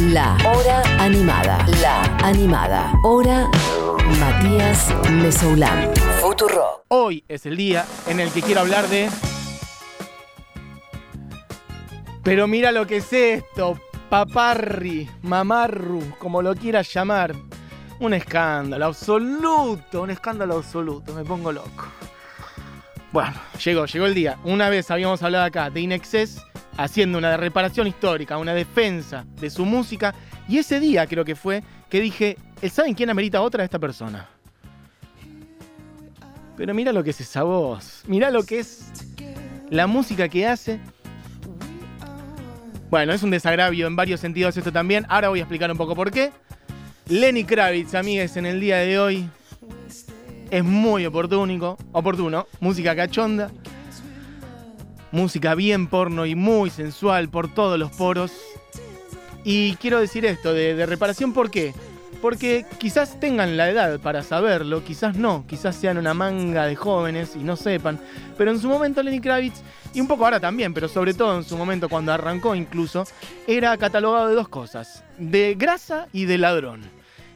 La Hora Animada. La Animada. Hora Matías Mesoulán. Futuro. Hoy es el día en el que quiero hablar de. Pero mira lo que es esto, paparri, mamarru, como lo quieras llamar. Un escándalo absoluto, un escándalo absoluto, me pongo loco. Bueno, llegó, llegó el día. Una vez habíamos hablado acá de Inexcess haciendo una reparación histórica, una defensa de su música, y ese día creo que fue que dije, ¿saben quién amerita otra esta persona? Pero mira lo que es esa voz, mira lo que es la música que hace. Bueno, es un desagravio en varios sentidos esto también. Ahora voy a explicar un poco por qué. Lenny Kravitz, amigues, en el día de hoy es muy oportuno, oportuno, música cachonda, música bien porno y muy sensual por todos los poros. Y quiero decir esto de, reparación, ¿por qué? Porque quizás tengan la edad para saberlo, quizás no, quizás sean una manga de jóvenes y no sepan, pero en su momento Lenny Kravitz, y un poco ahora también, pero sobre todo en su momento cuando arrancó incluso, era catalogado de dos cosas, de grasa y de ladrón.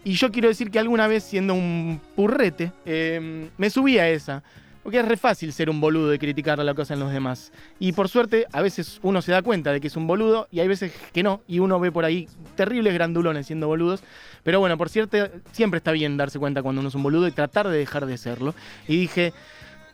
Y yo quiero decir que alguna vez, siendo un purrete, eh, me subí a esa. Porque es re fácil ser un boludo y criticar la cosa en los demás. Y por suerte, a veces uno se da cuenta de que es un boludo y hay veces que no. Y uno ve por ahí terribles grandulones siendo boludos. Pero bueno, por cierto, siempre está bien darse cuenta cuando uno es un boludo y tratar de dejar de serlo. Y dije,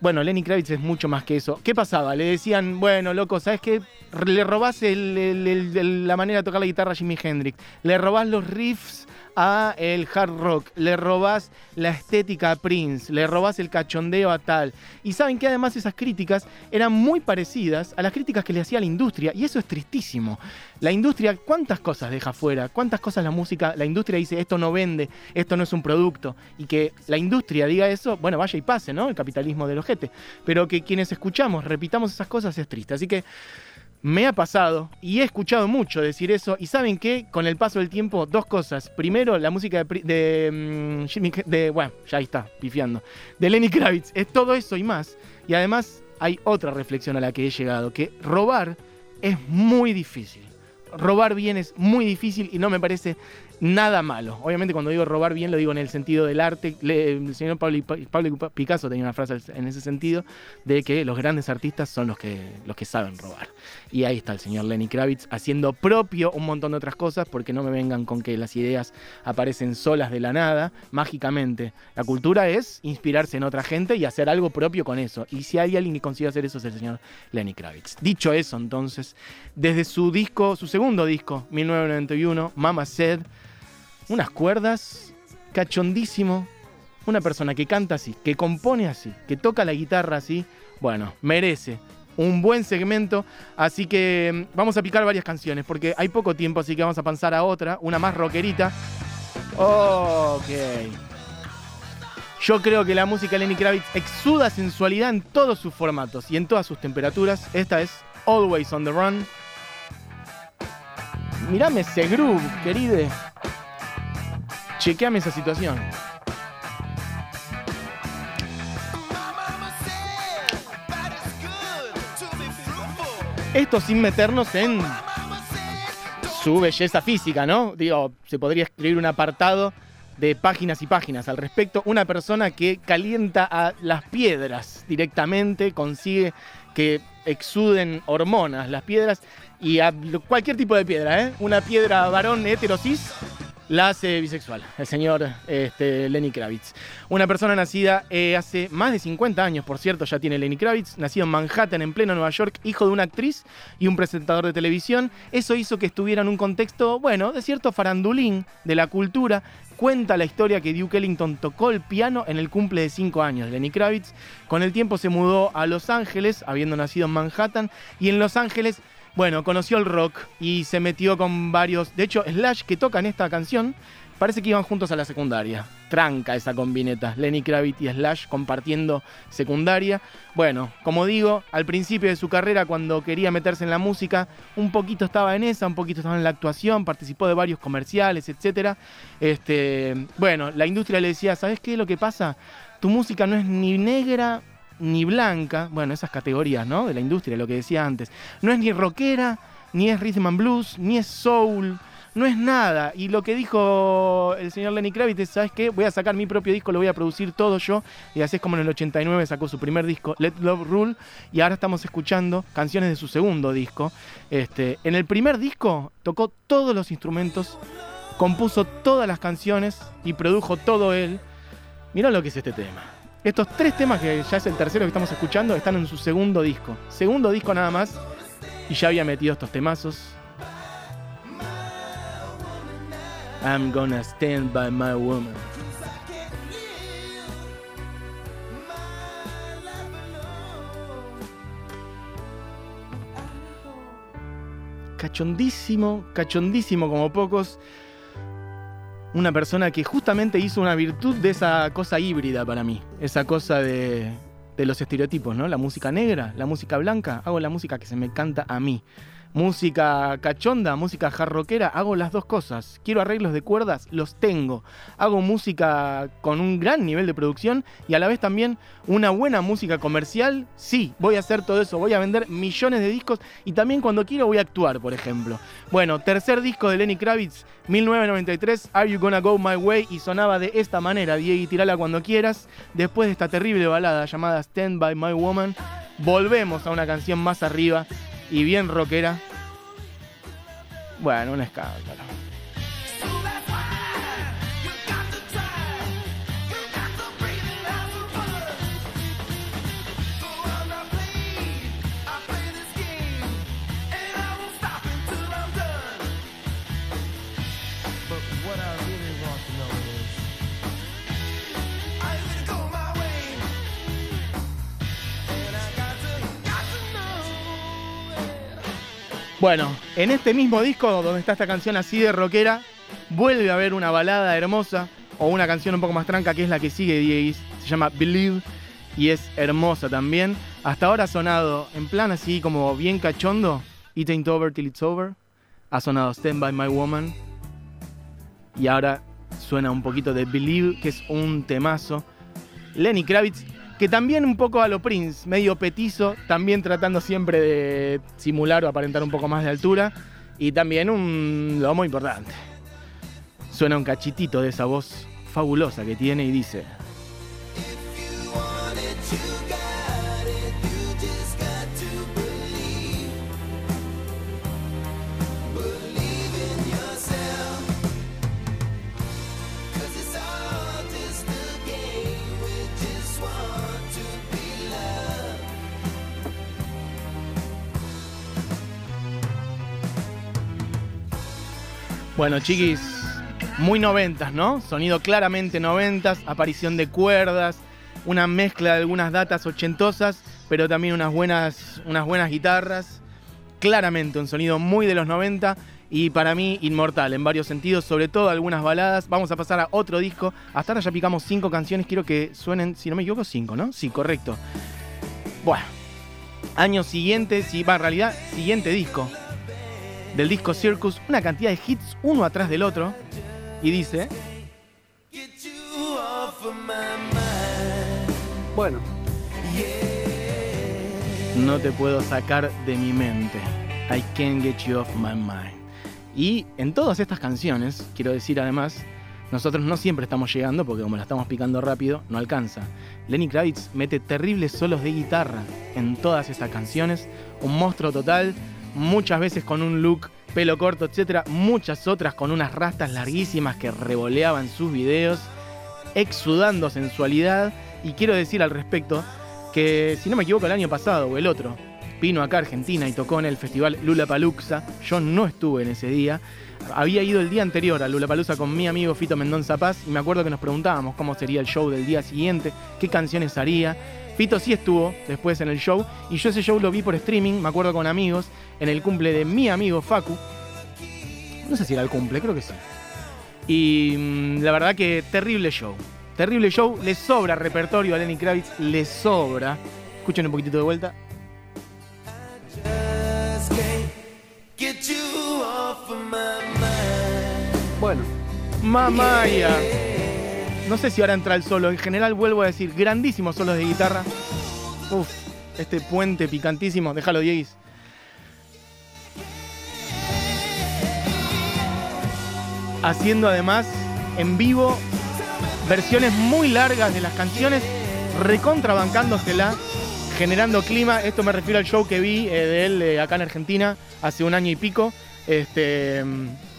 bueno, Lenny Kravitz es mucho más que eso. ¿Qué pasaba? Le decían, bueno, loco, ¿sabes qué? Le robás el, la manera de tocar la guitarra a Jimi Hendrix. Le robás los riffs a el hard rock, le robás la estética a Prince, le robás el cachondeo a tal. Y saben que además esas críticas eran muy parecidas a las críticas que le hacía la industria, y eso es tristísimo. La industria, ¿cuántas cosas deja fuera? ¿Cuántas cosas la música, la industria dice, esto no vende, esto no es un producto? Y que la industria diga eso, bueno, vaya y pase, ¿no? El capitalismo del ojete. Pero que quienes escuchamos, repitamos esas cosas es triste. Así que me ha pasado y he escuchado mucho decir eso. Y saben que con el paso del tiempo, dos cosas. Primero, la música de, Jimmy, de bueno, ya está, pifiando. De Lenny Kravitz. Es todo eso y más. Y además hay otra reflexión a la que he llegado, que robar es muy difícil. Robar bien es muy difícil y no me parece nada malo. Obviamente cuando digo robar bien lo digo en el sentido del arte. El señor Pablo, Picasso tenía una frase en ese sentido de que los grandes artistas son los que, los que saben robar. Y ahí está el señor Lenny Kravitz haciendo propio un montón de otras cosas porque no me vengan con que las ideas aparecen solas de la nada, mágicamente. La cultura es inspirarse en otra gente y hacer algo propio con eso. Y si hay alguien que consigue hacer eso es el señor Lenny Kravitz. Dicho eso, entonces, desde su disco, su segundo disco, 1991, Mama Said, unas cuerdas, cachondísimo. Una persona que canta así, que compone así, que toca la guitarra así, bueno, merece un buen segmento. Así que mm, vamos a picar varias canciones, porque hay poco tiempo, así que vamos a pasar a otra, una más rockerita. Ok. Yo creo que la música de Lenny Kravitz exuda sensualidad en todos sus formatos y en todas sus temperaturas. Esta es Always on the Run. Mirame ese groove, queride. Chequeame esa situación. Esto sin meternos en su belleza física, ¿no? Digo, se podría escribir un apartado de páginas y páginas al respecto. Una persona que calienta a las piedras directamente, consigue que exuden hormonas las piedras y a cualquier tipo de piedra, ¿eh? Una piedra varón heterosis la hace bisexual, el señor este, Lenny Kravitz. Una persona nacida eh, hace más de 50 años, por cierto, ya tiene Lenny Kravitz, nacido en Manhattan, en pleno Nueva York, hijo de una actriz y un presentador de televisión. Eso hizo que estuviera en un contexto, bueno, de cierto farandulín de la cultura. Cuenta la historia que Duke Ellington tocó el piano en el cumple de 5 años Lenny Kravitz. Con el tiempo se mudó a Los Ángeles, habiendo nacido en Manhattan, y en Los Ángeles bueno, conoció el rock y se metió con varios. De hecho, Slash, que tocan esta canción, parece que iban juntos a la secundaria. Tranca esa combineta. Lenny Kravitz y Slash compartiendo secundaria. Bueno, como digo, al principio de su carrera, cuando quería meterse en la música, un poquito estaba en esa, un poquito estaba en la actuación, participó de varios comerciales, etc. Este, bueno, la industria le decía: ¿Sabes qué es lo que pasa? Tu música no es ni negra ni blanca, bueno, esas categorías, ¿no? De la industria, lo que decía antes. No es ni rockera, ni es rhythm and blues, ni es soul. no es nada. Y lo que dijo el señor Lenny Kravitz es, ¿sabes qué? Voy a sacar mi propio disco, lo voy a producir todo yo. Y así es como en el 89 sacó su primer disco, Let Love Rule. Y ahora estamos escuchando canciones de su segundo disco. Este, en el primer disco tocó todos los instrumentos, compuso todas las canciones y produjo todo él. Mirá lo que es este tema. Estos tres temas, que ya es el tercero que estamos escuchando, están en su segundo disco. Segundo disco nada más. Y ya había metido estos temazos. I'm gonna stand by my woman. Cachondísimo, cachondísimo como pocos. Una persona que justamente hizo una virtud de esa cosa híbrida para mí. Esa cosa de, de los estereotipos, ¿no? La música negra, la música blanca. Hago la música que se me canta a mí música cachonda, música jarroquera, hago las dos cosas. Quiero arreglos de cuerdas, los tengo. Hago música con un gran nivel de producción y a la vez también una buena música comercial. Sí, voy a hacer todo eso, voy a vender millones de discos y también cuando quiero voy a actuar, por ejemplo. Bueno, tercer disco de Lenny Kravitz, 1993, Are You Gonna Go My Way y sonaba de esta manera, Diego, tirala cuando quieras. Después de esta terrible balada llamada Stand By My Woman, volvemos a una canción más arriba y bien rockera. Bueno, un escándalo. Bueno, en este mismo disco donde está esta canción así de rockera, vuelve a haber una balada hermosa o una canción un poco más tranca que es la que sigue. Se llama Believe y es hermosa también. Hasta ahora ha sonado en plan así como bien cachondo. It ain't over till it's over. Ha sonado Stand by My Woman. Y ahora suena un poquito de Believe, que es un temazo. Lenny Kravitz que también un poco a lo Prince, medio petizo, también tratando siempre de simular o aparentar un poco más de altura, y también un lomo importante. Suena un cachitito de esa voz fabulosa que tiene y dice... Bueno, chiquis, muy noventas, ¿no? Sonido claramente noventas, aparición de cuerdas, una mezcla de algunas datas ochentosas, pero también unas buenas, unas buenas guitarras. Claramente un sonido muy de los 90 y para mí inmortal en varios sentidos, sobre todo algunas baladas. Vamos a pasar a otro disco. Hasta ahora ya picamos cinco canciones, quiero que suenen, si no me equivoco, cinco, ¿no? Sí, correcto. Bueno, año siguiente, sí, va, en realidad, siguiente disco del disco Circus una cantidad de hits uno atrás del otro y dice... Bueno. No te puedo sacar de mi mente. I can't get you off my mind. Y en todas estas canciones, quiero decir además, nosotros no siempre estamos llegando porque como la estamos picando rápido, no alcanza. Lenny Kravitz mete terribles solos de guitarra en todas estas canciones, un monstruo total, muchas veces con un look pelo corto, etcétera, muchas otras con unas rastas larguísimas que revoleaban sus videos, exudando sensualidad. Y quiero decir al respecto que, si no me equivoco, el año pasado o el otro, vino acá a Argentina y tocó en el festival Lula Paluxa. Yo no estuve en ese día. Había ido el día anterior a Lula Palusa con mi amigo Fito Mendonza Paz y me acuerdo que nos preguntábamos cómo sería el show del día siguiente, qué canciones haría. Fito sí estuvo después en el show y yo ese show lo vi por streaming, me acuerdo con amigos, en el cumple de mi amigo Facu. No sé si era el cumple, creo que sí. Y mm, la verdad que terrible show. Terrible show, le sobra repertorio a Lenny Kravitz, le sobra. Escuchen un poquitito de vuelta. Bueno. Mamaya. No sé si ahora entra el solo. En general vuelvo a decir, grandísimos solos de guitarra. Uf, este puente picantísimo. Déjalo, Dieguis. haciendo además en vivo versiones muy largas de las canciones, recontrabancándosela, generando clima. Esto me refiero al show que vi eh, de él eh, acá en Argentina hace un año y pico. Este,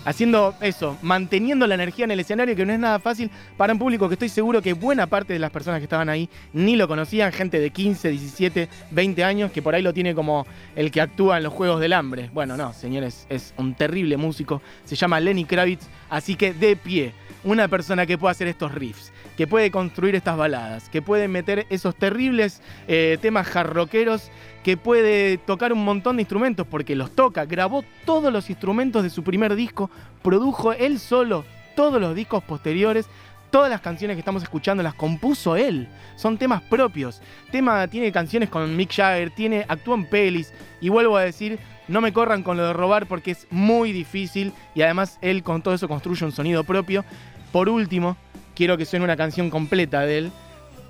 haciendo eso, manteniendo la energía en el escenario, que no es nada fácil para un público que estoy seguro que buena parte de las personas que estaban ahí ni lo conocían, gente de 15, 17, 20 años, que por ahí lo tiene como el que actúa en los Juegos del Hambre. Bueno, no, señores, es un terrible músico, se llama Lenny Kravitz, así que de pie, una persona que pueda hacer estos riffs, que puede construir estas baladas, que puede meter esos terribles eh, temas jarroqueros que puede tocar un montón de instrumentos porque los toca, grabó todos los instrumentos de su primer disco, produjo él solo todos los discos posteriores, todas las canciones que estamos escuchando las compuso él, son temas propios. Tema tiene canciones con Mick Jagger, tiene actúa en pelis y vuelvo a decir, no me corran con lo de robar porque es muy difícil y además él con todo eso construye un sonido propio. Por último, quiero que suene una canción completa de él.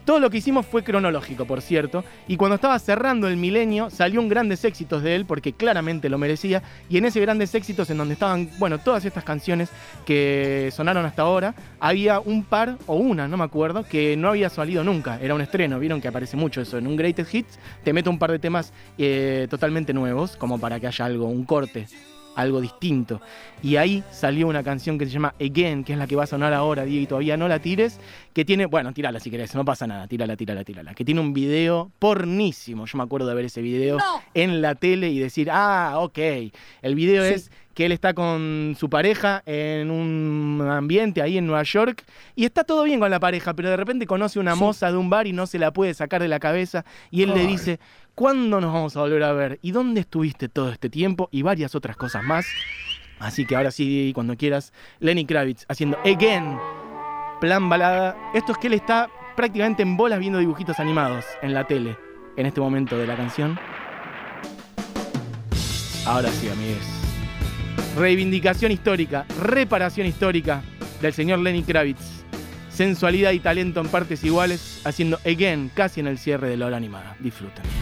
Todo lo que hicimos fue cronológico, por cierto, y cuando estaba cerrando el milenio salió un grandes éxitos de él, porque claramente lo merecía, y en ese grandes éxitos en donde estaban, bueno, todas estas canciones que sonaron hasta ahora, había un par, o una, no me acuerdo, que no había salido nunca, era un estreno, vieron que aparece mucho eso, en un Greatest Hits te meto un par de temas eh, totalmente nuevos, como para que haya algo, un corte algo distinto. Y ahí salió una canción que se llama Again, que es la que va a sonar ahora, Diego, y todavía no la tires, que tiene, bueno, tírala si querés, no pasa nada, tírala, tírala, tírala, que tiene un video pornísimo, yo me acuerdo de ver ese video en la tele y decir, ah, ok, el video es que él está con su pareja en un ambiente ahí en Nueva York y está todo bien con la pareja, pero de repente conoce una moza de un bar y no se la puede sacar de la cabeza y él le dice, ¿cuándo nos vamos a volver a ver? ¿Y dónde estuviste todo este tiempo? Y varias otras cosas más. Así que ahora sí, cuando quieras, Lenny Kravitz haciendo Again, plan balada. Esto es que él está prácticamente en bolas viendo dibujitos animados en la tele en este momento de la canción. Ahora sí, amigos reivindicación histórica, reparación histórica del señor Lenny Kravitz. Sensualidad y talento en partes iguales, haciendo Again casi en el cierre de la hora animada. Disfruten.